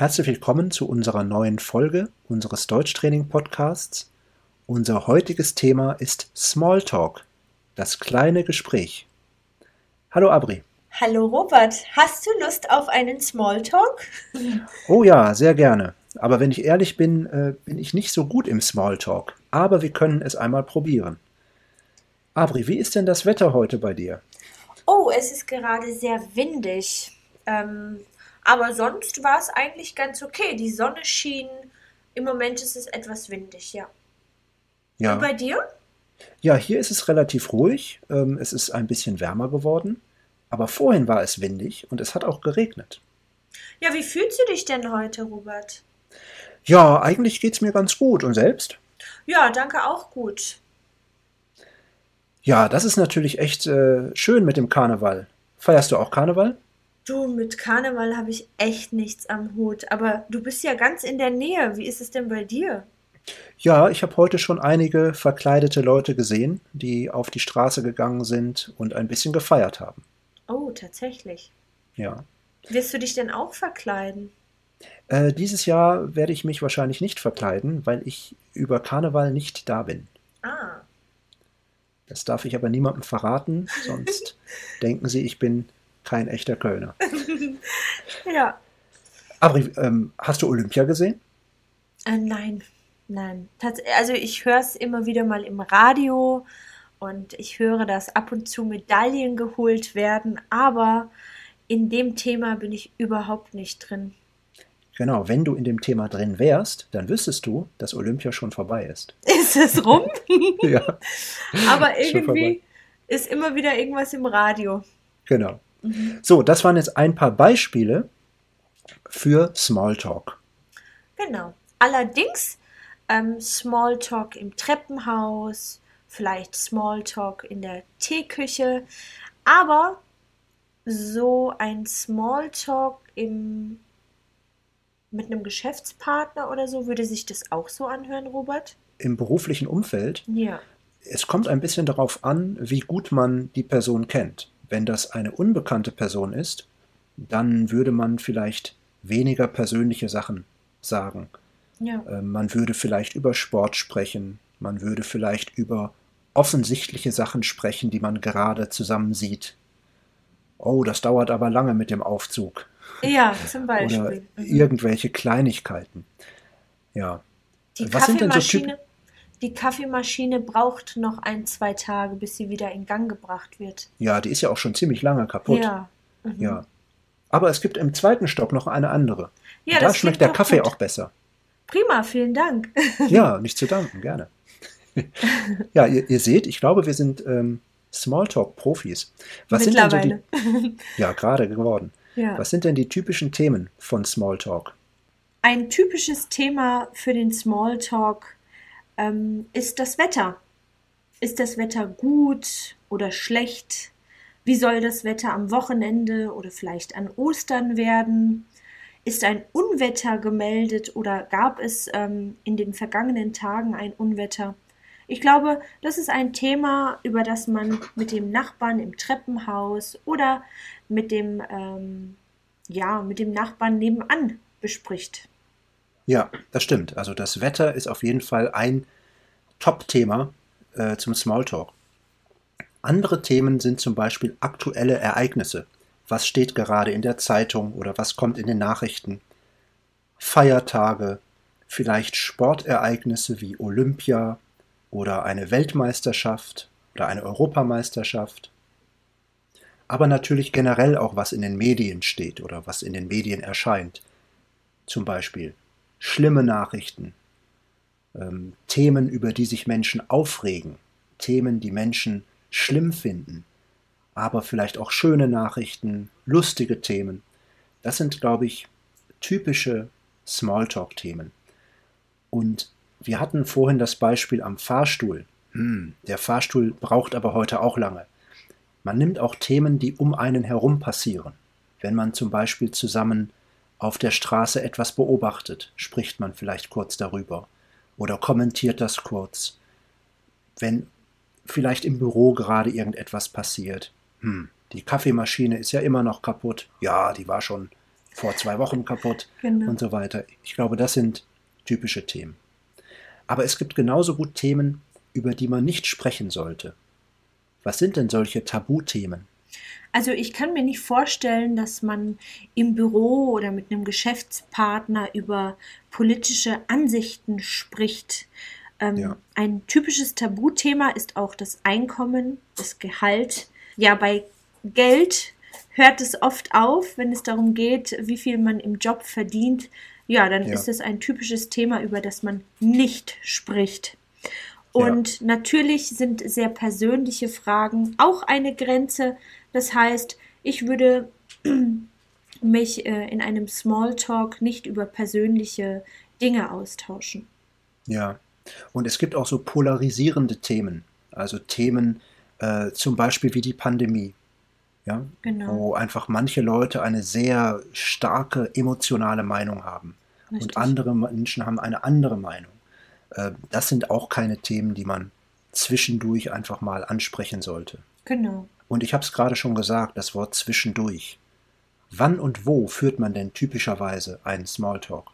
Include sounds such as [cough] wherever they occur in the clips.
Herzlich willkommen zu unserer neuen Folge unseres Deutschtraining-Podcasts. Unser heutiges Thema ist Smalltalk, das kleine Gespräch. Hallo Abri. Hallo Robert, hast du Lust auf einen Smalltalk? Oh ja, sehr gerne. Aber wenn ich ehrlich bin, äh, bin ich nicht so gut im Smalltalk. Aber wir können es einmal probieren. Abri, wie ist denn das Wetter heute bei dir? Oh, es ist gerade sehr windig. Ähm, aber sonst war es eigentlich ganz okay. Die Sonne schien. Im Moment ist es etwas windig, ja. Ja. Und bei dir? Ja, hier ist es relativ ruhig. Ähm, es ist ein bisschen wärmer geworden. Aber vorhin war es windig und es hat auch geregnet. Ja, wie fühlst du dich denn heute, Robert? Ja, eigentlich geht's mir ganz gut. Und selbst? Ja, danke auch gut. Ja, das ist natürlich echt äh, schön mit dem Karneval. Feierst du auch Karneval? Du, mit Karneval habe ich echt nichts am Hut. Aber du bist ja ganz in der Nähe. Wie ist es denn bei dir? Ja, ich habe heute schon einige verkleidete Leute gesehen, die auf die Straße gegangen sind und ein bisschen gefeiert haben. Oh, tatsächlich. Ja. Wirst du dich denn auch verkleiden? Äh, dieses Jahr werde ich mich wahrscheinlich nicht verkleiden, weil ich über Karneval nicht da bin. Ah, Das darf ich aber niemandem verraten, sonst [laughs] denken sie, ich bin kein echter Kölner. [laughs] ja. Abri, ähm, hast du Olympia gesehen? Äh, nein, nein. Tats also ich höre es immer wieder mal im Radio und ich höre, dass ab und zu Medaillen geholt werden, aber in dem Thema bin ich überhaupt nicht drin. Genau, wenn du in dem Thema drin wärst, dann wüsstest du, dass Olympia schon vorbei ist. [laughs] Ist es rum? [laughs] ja, aber irgendwie ist immer wieder irgendwas im Radio. genau. So, das waren jetzt ein paar Beispiele für Smalltalk. Genau. Allerdings ähm, Smalltalk im Treppenhaus, vielleicht Smalltalk in der Teeküche, aber so ein Smalltalk im mit einem Geschäftspartner oder so, würde sich das auch so anhören, Robert? Im beruflichen Umfeld, Ja. es kommt ein bisschen darauf an, wie gut man die Person kennt. Wenn das eine unbekannte Person ist, dann würde man vielleicht weniger persönliche Sachen sagen. Ja. Äh, Man würde vielleicht über Sport sprechen, man würde vielleicht über offensichtliche Sachen sprechen, die man gerade zusammen sieht. Oh, das dauert aber lange mit dem Aufzug. Ja, zum Oder Beispiel. Mhm. irgendwelche Kleinigkeiten. Ja. Die Was sind denn so Typ- Kaffeemaschine, die Kaffeemaschine braucht noch ein, zwei Tage, bis sie wieder in Gang gebracht wird. Ja, die ist ja auch schon ziemlich lange kaputt. Ja. Mhm. Ja. Aber es gibt im zweiten Stock noch eine andere. Ja, da das schmeckt der Kaffee gut. auch besser. Prima, vielen Dank. [laughs] Ja, nicht zu danken, gerne. [laughs] ja, ihr, ihr seht, ich glaube, wir sind ähm, Smalltalk-Profis. Was sind denn so die, Mittlerweile. ja, gerade geworden. ja. Was sind denn die typischen Themen von Smalltalk? Ein typisches Thema für den Smalltalk ähm, ist das Wetter. Ist das Wetter gut oder schlecht? Wie soll das Wetter am Wochenende oder vielleicht an Ostern werden? Ist ein Unwetter gemeldet oder gab es ähm, in den vergangenen Tagen ein Unwetter? Ich glaube, das ist ein Thema, über das man mit dem Nachbarn im Treppenhaus oder mit dem, ähm, ja, mit dem Nachbarn nebenan bespricht. Ja, das stimmt. Also das Wetter ist auf jeden Fall ein Top-Thema äh, zum Smalltalk. Andere Themen sind zum Beispiel aktuelle Ereignisse. Was steht gerade in der Zeitung oder was kommt in den Nachrichten? Feiertage, vielleicht Sportereignisse wie Olympia oder eine Weltmeisterschaft oder eine Europameisterschaft. Aber natürlich generell auch, was in den Medien steht oder was in den Medien erscheint. Zum Beispiel schlimme Nachrichten, ähm, Themen, über die sich Menschen aufregen, Themen, die Menschen schlimm finden, aber vielleicht auch schöne Nachrichten, lustige Themen. Das sind, glaube ich, typische Smalltalk-Themen. Und wir hatten vorhin das Beispiel am Fahrstuhl. Hm, der Fahrstuhl braucht aber heute auch lange. Man nimmt auch Themen, die um einen herum passieren. Wenn man zum Beispiel zusammen auf der Straße etwas beobachtet, spricht man vielleicht kurz darüber oder kommentiert das kurz. Wenn vielleicht im Büro gerade irgendetwas passiert. Hm, die Kaffeemaschine ist ja immer noch kaputt. Ja, die war schon vor zwei Wochen kaputt [laughs] Genau. und so weiter. Ich glaube, das sind typische Themen. Aber es gibt genauso gut Themen, über die man nicht sprechen sollte. Was sind denn solche Tabuthemen? Also ich kann mir nicht vorstellen, dass man im Büro oder mit einem Geschäftspartner über politische Ansichten spricht. Ähm, Ja. Ein typisches Tabuthema ist auch das Einkommen, das Gehalt. Ja, bei Geld hört es oft auf, wenn es darum geht, wie viel man im Job verdient. Ja, dann Ja. ist es ein typisches Thema, über das man nicht spricht. Und natürlich sind sehr persönliche Fragen auch eine Grenze. Das heißt, ich würde [clears throat] mich äh, in einem Smalltalk nicht über persönliche Dinge austauschen. Ja. Und es gibt auch so polarisierende Themen. Also Themen äh, zum Beispiel wie die Pandemie. Ja, Genau. wo einfach manche Leute eine sehr starke emotionale Meinung haben Richtig. und andere Menschen haben eine andere Meinung. Äh, Das sind auch keine Themen, die man zwischendurch einfach mal ansprechen sollte. Genau. Und ich habe es gerade schon gesagt, das Wort zwischendurch. Wann und wo führt man denn typischerweise einen Smalltalk?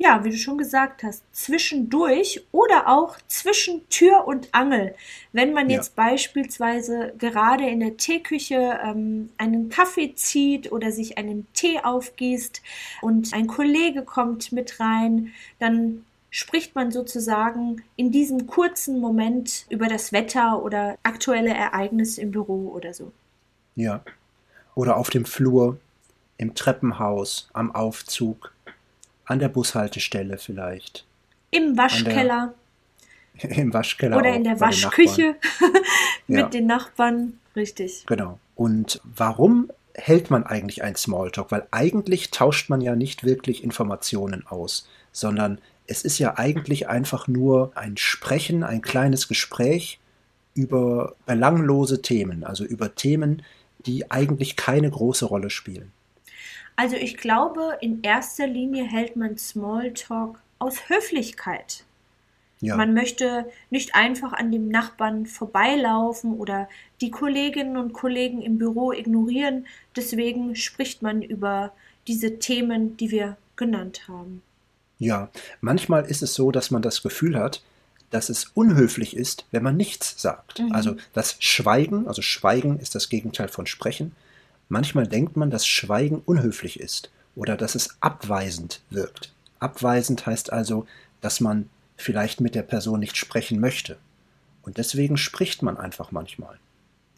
Ja, wie du schon gesagt hast, zwischendurch oder auch zwischen Tür und Angel. Wenn man Ja. jetzt beispielsweise gerade in der Teeküche ähm, einen Kaffee zieht oder sich einen Tee aufgießt und ein Kollege kommt mit rein, dann spricht man sozusagen in diesem kurzen Moment über das Wetter oder aktuelle Ereignisse im Büro oder so. Ja. Oder auf dem Flur, im Treppenhaus, am Aufzug, an der Bushaltestelle vielleicht, Im Waschkeller [laughs] im Waschkeller oder auch, in der den Waschküche [laughs] mit Ja. den Nachbarn. Richtig. Genau. Und warum hält man eigentlich ein Smalltalk? Weil eigentlich tauscht man ja nicht wirklich Informationen aus, sondern es ist ja eigentlich einfach nur ein Sprechen, ein kleines Gespräch über belanglose Themen, also über Themen, die eigentlich keine große Rolle spielen. Also ich glaube, in erster Linie hält man Smalltalk aus Höflichkeit. Ja, Man möchte nicht einfach an dem Nachbarn vorbeilaufen oder die Kolleginnen und Kollegen im Büro ignorieren. Deswegen spricht man über diese Themen, die wir genannt haben. Ja. Manchmal ist es so, dass man das Gefühl hat, dass es unhöflich ist, wenn man nichts sagt. Mhm. Also das Schweigen, also Schweigen ist das Gegenteil von Sprechen. Manchmal denkt man, dass Schweigen unhöflich ist oder dass es abweisend wirkt. Abweisend heißt also, dass man vielleicht mit der Person nicht sprechen möchte. Und deswegen spricht man einfach manchmal.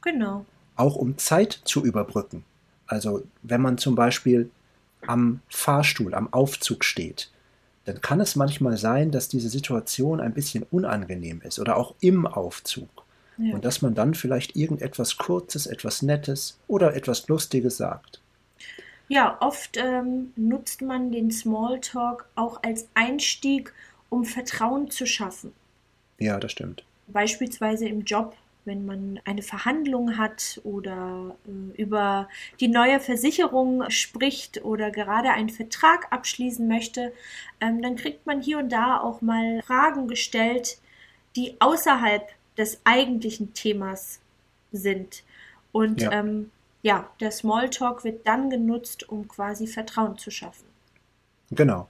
Genau. Auch um Zeit zu überbrücken. Also wenn man zum Beispiel am Fahrstuhl, am Aufzug steht, dann kann es manchmal sein, dass diese Situation ein bisschen unangenehm ist oder auch im Aufzug. Ja. Und dass man dann vielleicht irgendetwas Kurzes, etwas Nettes oder etwas Lustiges sagt. Ja, oft ähm, nutzt man den Smalltalk auch als Einstieg, um Vertrauen zu schaffen. Ja, das stimmt. beispielsweise im Job, wenn man eine Verhandlung hat oder äh, über die neue Versicherung spricht oder gerade einen Vertrag abschließen möchte, ähm, dann kriegt man hier und da auch mal Fragen gestellt, die außerhalb des eigentlichen Themas sind. Und Ja. ähm, ja, der Smalltalk wird dann genutzt, um quasi Vertrauen zu schaffen. Genau.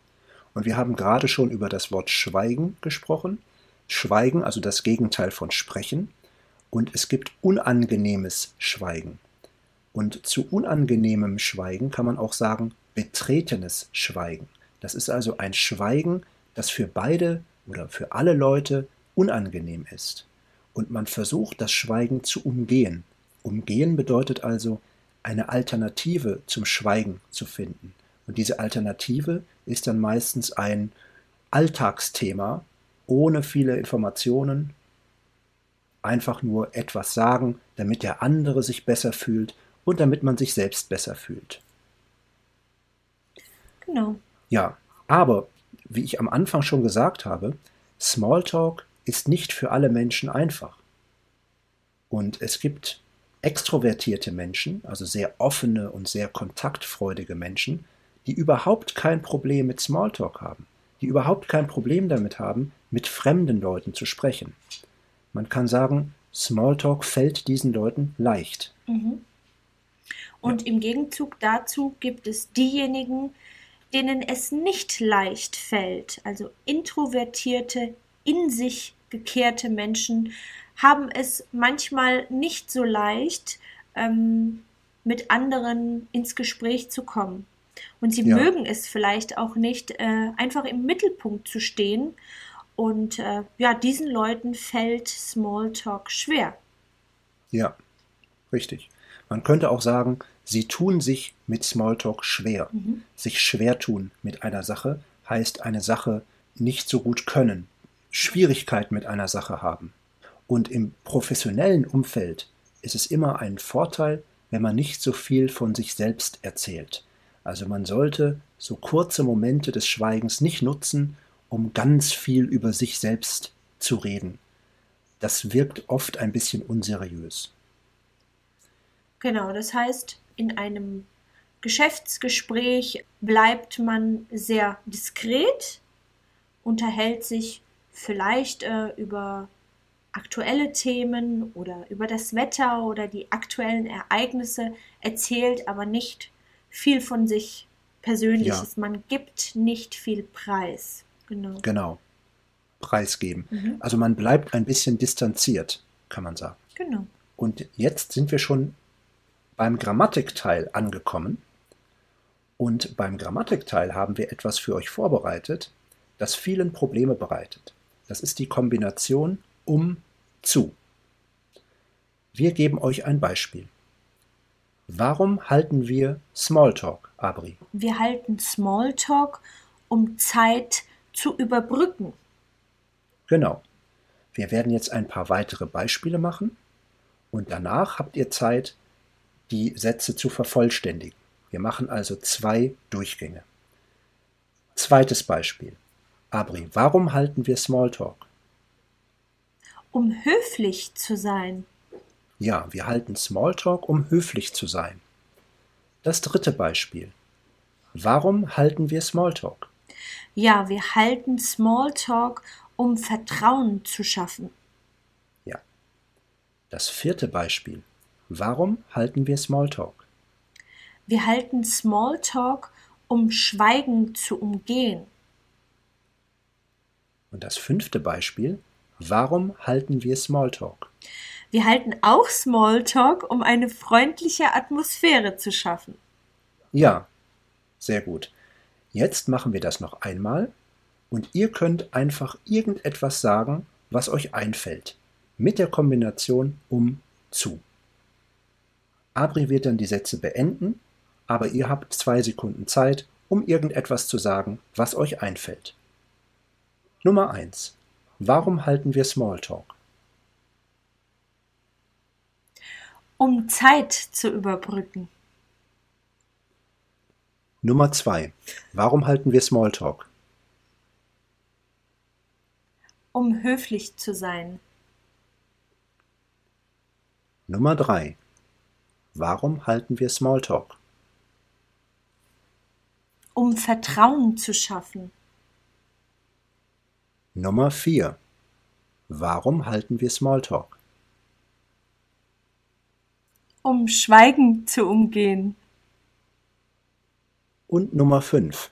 Und wir haben gerade schon über das Wort Schweigen gesprochen. Schweigen, also das Gegenteil von Sprechen. Und es gibt unangenehmes Schweigen. Und zu unangenehmem Schweigen kann man auch sagen betretenes Schweigen. Das ist also ein Schweigen, das für beide oder für alle Leute unangenehm ist. Und man versucht, das Schweigen zu umgehen. Umgehen bedeutet also, eine Alternative zum Schweigen zu finden. Und diese Alternative ist dann meistens ein Alltagsthema, ohne viele Informationen, einfach nur etwas sagen, damit der andere sich besser fühlt und damit man sich selbst besser fühlt. Genau. Ja, aber wie ich am Anfang schon gesagt habe, Smalltalk ist nicht für alle Menschen einfach. Und es gibt extrovertierte Menschen, also sehr offene und sehr kontaktfreudige Menschen, die überhaupt kein Problem mit Smalltalk haben, die überhaupt kein Problem damit haben, mit fremden Leuten zu sprechen. Man kann sagen, Smalltalk fällt diesen Leuten leicht. Mhm. Und im Gegenzug dazu gibt es diejenigen, denen es nicht leicht fällt, also introvertierte, in sich gekehrte Menschen haben es manchmal nicht so leicht, ähm, mit anderen ins Gespräch zu kommen. Und sie Ja. mögen es vielleicht auch nicht, äh, einfach im Mittelpunkt zu stehen. Und äh, ja, diesen Leuten fällt Smalltalk schwer. Ja, richtig. Man könnte auch sagen, sie tun sich mit Smalltalk schwer. Sich schwer tun mit einer Sache heißt eine Sache nicht so gut können, Schwierigkeit mit einer Sache haben. Und im professionellen Umfeld ist es immer ein Vorteil, wenn man nicht so viel von sich selbst erzählt. Also man sollte so kurze Momente des Schweigens nicht nutzen, um ganz viel über sich selbst zu reden. Das wirkt oft ein bisschen unseriös. Genau, das heißt, in einem Geschäftsgespräch bleibt man sehr diskret, unterhält sich vielleicht äh, über aktuelle Themen oder über das Wetter oder die aktuellen Ereignisse, erzählt aber nicht viel von sich Persönliches. Man gibt nicht viel Preis. Genau. Genau. Preisgeben. Mhm. Also man bleibt ein bisschen distanziert, kann man sagen. Genau. Und jetzt sind wir schon beim Grammatikteil angekommen. Und beim Grammatikteil haben wir etwas für euch vorbereitet, das vielen Probleme bereitet. Das ist die Kombination um zu. Wir geben euch ein Beispiel. Warum halten wir Smalltalk, Abri? Wir halten Smalltalk, um Zeit zu überbrücken. Genau. Wir werden jetzt ein paar weitere Beispiele machen und danach habt ihr Zeit, die Sätze zu vervollständigen. Wir machen also zwei Durchgänge. Zweites Beispiel. Abri, warum halten wir Smalltalk? Um höflich zu sein. Ja, wir halten Smalltalk, um höflich zu sein. Das dritte Beispiel. Warum halten wir Smalltalk? Ja, wir halten Smalltalk, um Vertrauen zu schaffen. Ja. Das vierte Beispiel. Warum halten wir Smalltalk? Wir halten Smalltalk, um Schweigen zu umgehen. Und das fünfte Beispiel. Warum halten wir Smalltalk? Wir halten auch Smalltalk, um eine freundliche Atmosphäre zu schaffen. Ja, sehr gut. Jetzt machen wir das noch einmal und ihr könnt einfach irgendetwas sagen, was euch einfällt, mit der Kombination um zu. Abri wird dann die Sätze beenden, aber ihr habt zwei Sekunden Zeit, um irgendetwas zu sagen, was euch einfällt. Nummer 1. Warum halten wir Smalltalk? Um Zeit zu überbrücken. Nummer 2. Warum halten wir Smalltalk? Um höflich zu sein. Nummer 3. Warum halten wir Smalltalk? Um Vertrauen zu schaffen. Nummer 4. Warum halten wir Smalltalk? Um Schweigen zu umgehen. Und Nummer 5.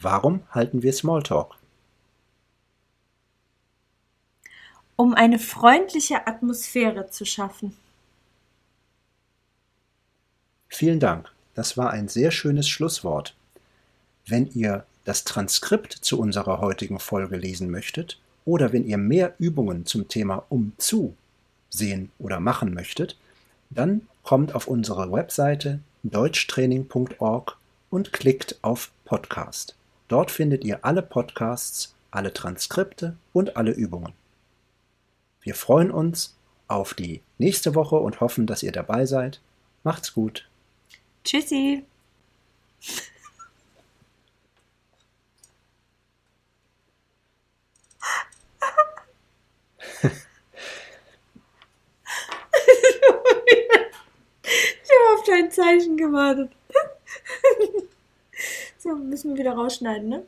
Warum halten wir Smalltalk? Um eine freundliche Atmosphäre zu schaffen. Vielen Dank. Das war ein sehr schönes Schlusswort. Wenn ihr das Transkript zu unserer heutigen Folge lesen möchtet oder wenn ihr mehr Übungen zum Thema umzu sehen oder machen möchtet, dann kommt auf unsere Webseite deutschtraining.org und klickt auf Podcast. Dort findet ihr alle Podcasts, alle Transkripte und alle Übungen. Wir freuen uns auf die nächste Woche und hoffen, dass ihr dabei seid. Macht's gut. Tschüssi. [laughs] Ich habe auf dein Zeichen gewartet. So, müssen wir wieder rausschneiden, ne?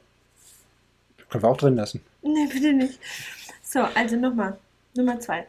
Können wir auch drin lassen. Nee, bitte nicht. So, also nochmal. Nummer zwei.